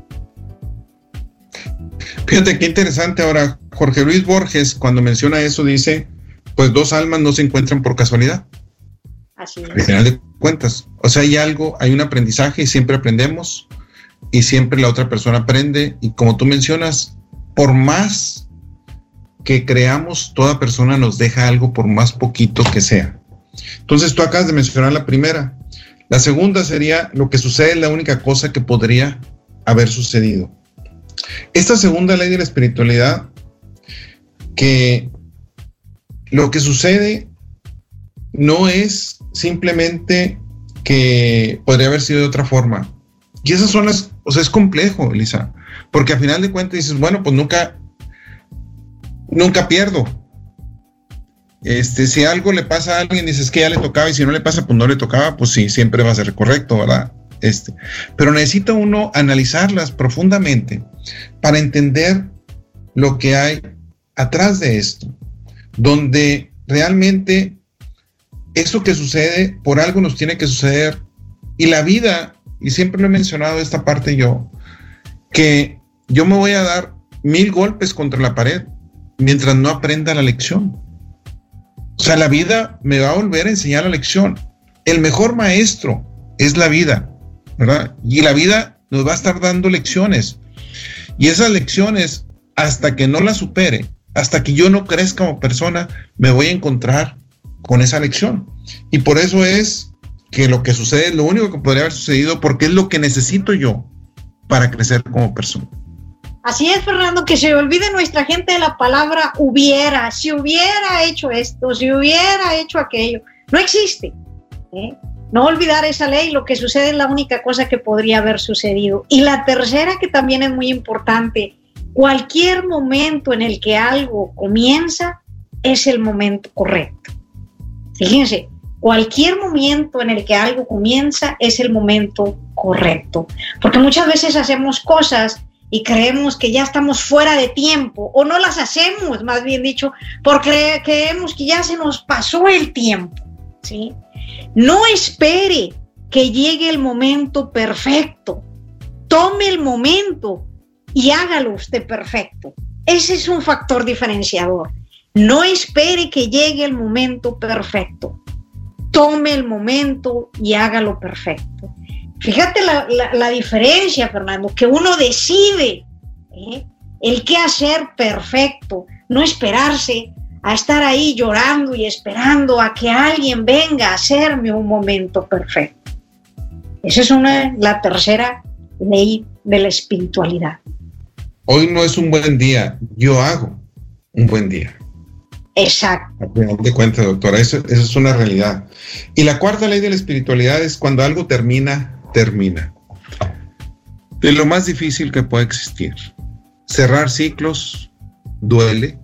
Fíjate qué interesante ahora. Jorge Luis Borges, cuando menciona eso, dice: Pues dos almas no se encuentran por casualidad. Así es. Al final de cuentas. O sea, hay algo, hay un aprendizaje y siempre aprendemos y siempre la otra persona aprende. Y como tú mencionas, por más que creamos, toda persona nos deja algo por más poquito que sea. Entonces tú acabas de mencionar la primera. La segunda sería lo que sucede es la única cosa que podría haber sucedido. Esta segunda ley de la espiritualidad, que lo que sucede no es simplemente que podría haber sido de otra forma. Y esas son las, o sea, es complejo, Elisa, porque al final de cuentas dices, bueno, pues nunca, nunca pierdo. Este, si algo le pasa a alguien, dices que ya le tocaba, y si no le pasa, pues no le tocaba, pues sí, siempre va a ser correcto, ¿verdad? Este, pero necesita uno analizarlas profundamente para entender lo que hay atrás de esto, donde realmente eso que sucede por algo nos tiene que suceder y la vida, y siempre lo he mencionado esta parte yo, que yo me voy a dar mil golpes contra la pared mientras no aprenda la lección. O sea, la vida me va a volver a enseñar la lección. El mejor maestro es la vida. Y la vida nos va a estar dando lecciones. Y esas lecciones, hasta que no las supere, hasta que yo no crezca como persona, me voy a encontrar con esa lección. Y por eso es que lo que sucede es lo único que podría haber sucedido porque es lo que necesito yo para crecer como persona. Así es, Fernando, que se olvide nuestra gente de la palabra hubiera, si hubiera hecho esto, si hubiera hecho aquello. No existe. ¿eh? no olvidar esa ley, lo que sucede es la única cosa que podría haber sucedido. Y la tercera, que también es muy importante, cualquier momento en el que algo comienza es el momento correcto. Fíjense, cualquier momento en el que algo comienza es el momento correcto. Porque muchas veces hacemos cosas y creemos que ya estamos fuera de tiempo, o no las hacemos, más bien dicho, porque creemos que ya se nos pasó el tiempo. ¿sí? No espere que llegue el momento perfecto. Tome el momento y hágalo usted perfecto. Ese es un factor diferenciador. No espere que llegue el momento perfecto. Tome el momento y hágalo perfecto. Fíjate la, diferencia, Fernando, que uno decide ¿eh? el qué hacer perfecto, no esperarse a estar ahí llorando y esperando a que alguien venga a hacerme un momento perfecto. Esa es una, la tercera ley de la espiritualidad. Hoy no es un buen día, yo hago un buen día. Exacto. de cuenta, doctora, eso, es una realidad. Y la cuarta ley de la espiritualidad es cuando algo termina, termina. De lo más difícil que puede existir. Cerrar ciclos duele.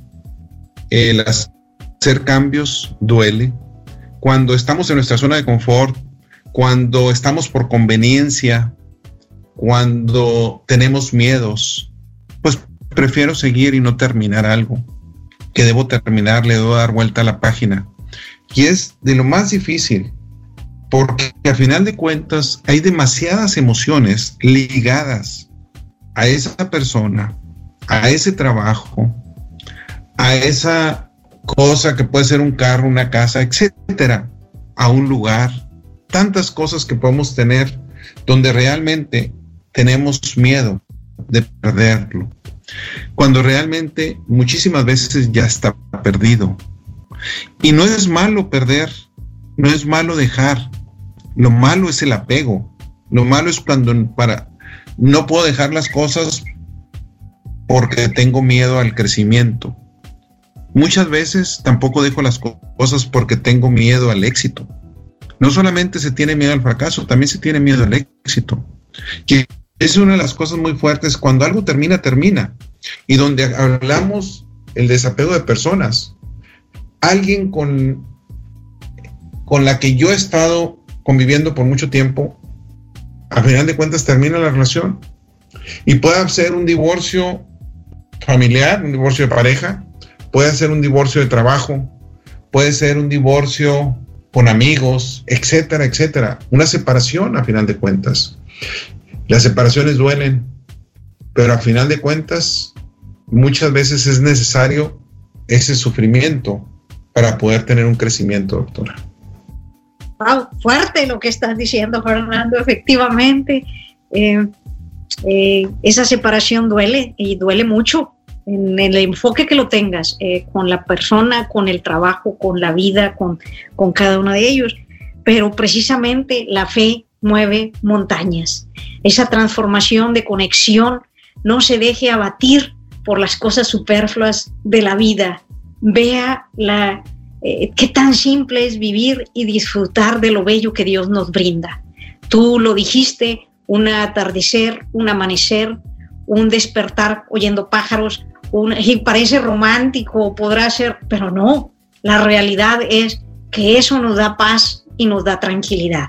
El hacer cambios duele. Cuando estamos en nuestra zona de confort, cuando estamos por conveniencia, cuando tenemos miedos, pues prefiero seguir y no terminar algo que debo terminar, le debo dar vuelta a la página. Y es de lo más difícil, porque al final de cuentas hay demasiadas emociones ligadas a esa persona, a ese trabajo, a esa cosa que puede ser un carro, una casa, etcétera, a un lugar, tantas cosas que podemos tener donde realmente tenemos miedo de perderlo, cuando realmente muchísimas veces ya está perdido. Y no es malo perder, no es malo dejar, lo malo es el apego, lo malo es cuando para no puedo dejar las cosas porque tengo miedo al crecimiento. Muchas veces tampoco dejo las cosas porque tengo miedo al éxito. No solamente se tiene miedo al fracaso, también se tiene miedo al éxito. Es una de las cosas muy fuertes. Cuando algo termina, termina. Y donde hablamos el desapego de personas. Alguien con, con la que yo he estado conviviendo por mucho tiempo, a final de cuentas termina la relación. Y puede ser un divorcio familiar, un divorcio de pareja, puede ser un divorcio de trabajo, puede ser un divorcio con amigos, etcétera, etcétera. Una separación a final de cuentas. Las separaciones duelen, pero a final de cuentas muchas veces es necesario ese sufrimiento para poder tener un crecimiento, doctora. Wow, fuerte lo que estás diciendo, Fernando, efectivamente. Eh, eh, esa separación duele y duele mucho en el enfoque que lo tengas, eh, con la persona, con el trabajo, con la vida, con, con cada uno de ellos. Pero precisamente la fe mueve montañas. Esa transformación de conexión no se deje abatir por las cosas superfluas de la vida. Vea la, eh, qué tan simple es vivir y disfrutar de lo bello que Dios nos brinda. Tú lo dijiste, un atardecer, un amanecer, un despertar oyendo pájaros, y parece romántico, podrá ser, pero no, la realidad es que eso nos da paz y nos da tranquilidad.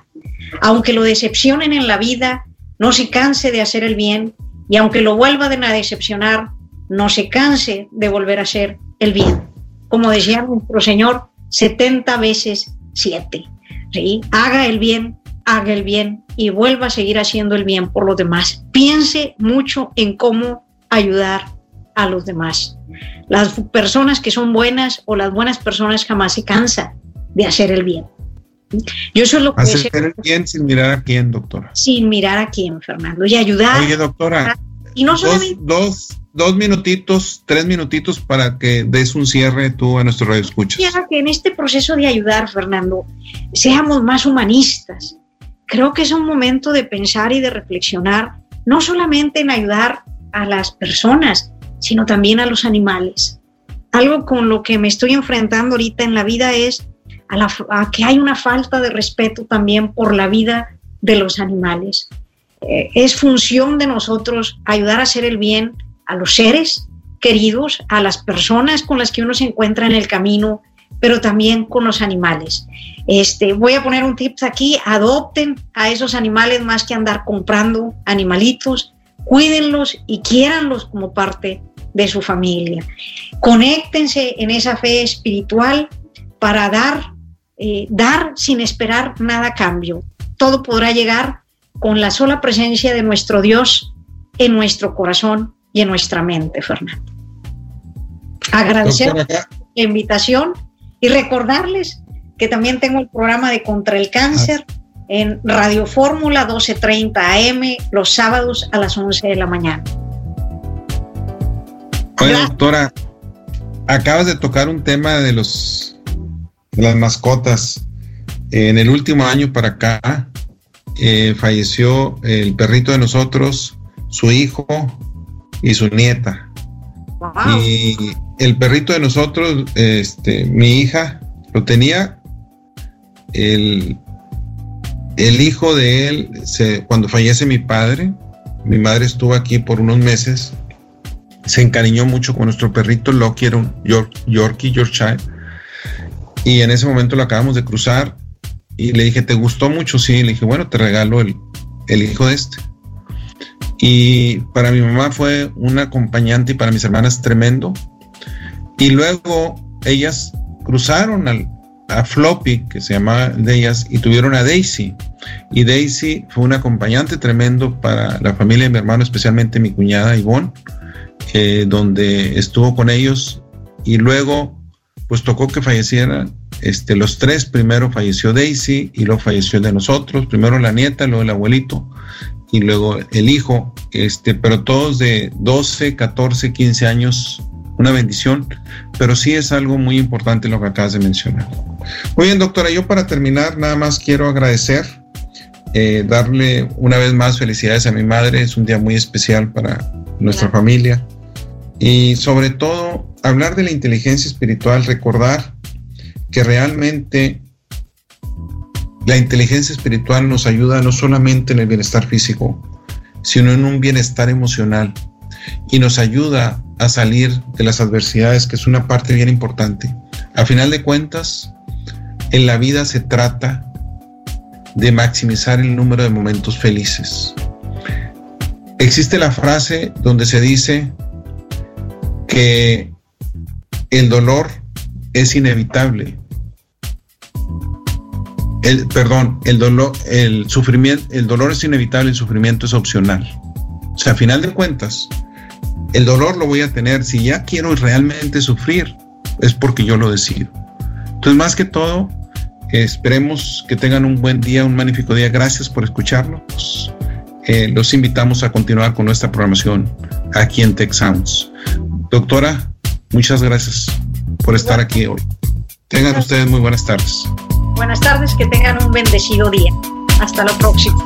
Aunque lo decepcionen en la vida, no se canse de hacer el bien y aunque lo vuelvan a decepcionar, no se canse de volver a hacer el bien. Como decía nuestro Señor, 70 veces 7. ¿sí? Haga el bien, haga el bien y vuelva a seguir haciendo el bien por los demás. Piense mucho en cómo ayudar a los demás. Las personas que son buenas o las buenas personas jamás se cansan de hacer el bien. Yo eso es lo que hacer el bien sin mirar a quién, doctora. Sin mirar a quién, Fernando, y ayudar. Oye, doctora. Y no solamente dos, dos, minutitos, tres minutitos para que des un cierre tú a nuestro radio escuchas. que en este proceso de ayudar, Fernando, seamos más humanistas. Creo que es un momento de pensar y de reflexionar, no solamente en ayudar a las personas, sino también a los animales. Algo con lo que me estoy enfrentando ahorita en la vida es a, que hay una falta de respeto también por la vida de los animales. Eh, es función de nosotros ayudar a hacer el bien a los seres queridos, a las personas con las que uno se encuentra en el camino, pero también con los animales. Este, voy a poner un tips aquí, adopten a esos animales más que andar comprando animalitos, cuídenlos y quiéranlos como parte de su familia. Conéctense en esa fe espiritual para dar, eh, dar sin esperar nada a cambio. Todo podrá llegar con la sola presencia de nuestro Dios en nuestro corazón y en nuestra mente, Fernando. Agradecer la invitación y recordarles que también tengo el programa de Contra el Cáncer en Radio Fórmula 1230 AM los sábados a las 11 de la mañana. Oye, doctora, acabas de tocar un tema de los de las mascotas. En el último año para acá eh, falleció el perrito de nosotros, su hijo y su nieta. Y el perrito de nosotros, este, mi hija, lo tenía el, el hijo de él, se, cuando fallece mi padre, mi madre estuvo aquí por unos meses, se encariñó mucho con nuestro perrito Loki, era un York, Yorkie, Yorkshire, y en ese momento lo acabamos de cruzar y le dije, ¿te gustó mucho? Sí, le dije, bueno, te regalo el, el hijo de este. Y para mi mamá fue un acompañante y para mis hermanas tremendo. Y luego ellas cruzaron al, a Floppy, que se llamaba de ellas, y tuvieron a Daisy. Y Daisy fue un acompañante tremendo para la familia de mi hermano, especialmente mi cuñada Ivonne, donde estuvo con ellos. Y luego, pues tocó que fallecieran este, los tres. Primero falleció Daisy y luego falleció de nosotros. Primero la nieta, luego el abuelito y luego el hijo. Este, pero todos de 12, 14, 15 años una bendición, pero sí es algo muy importante lo que acabas de mencionar. Muy bien, doctora, yo para terminar nada más quiero agradecer, eh, darle una vez más felicidades a mi madre, es un día muy especial para nuestra familia y sobre todo hablar de la inteligencia espiritual, recordar que realmente la inteligencia espiritual nos ayuda no solamente en el bienestar físico, sino en un bienestar emocional y nos ayuda a salir de las adversidades, que es una parte bien importante. A final de cuentas, en la vida se trata de maximizar el número de momentos felices. Existe la frase donde se dice que el dolor es inevitable. El, perdón, el dolor, el sufrimiento, el dolor es inevitable, el sufrimiento es opcional. O sea, a final de cuentas, el dolor lo voy a tener. Si ya quiero realmente sufrir, es porque yo lo decido. Entonces, más que todo, esperemos que tengan un buen día, un magnífico día. Gracias por escucharnos. Eh, los invitamos a continuar con nuestra programación aquí en Tech Sounds. Doctora, muchas gracias por estar aquí hoy. Tengan ustedes muy buenas tardes. Buenas tardes, que tengan un bendecido día. Hasta la próxima.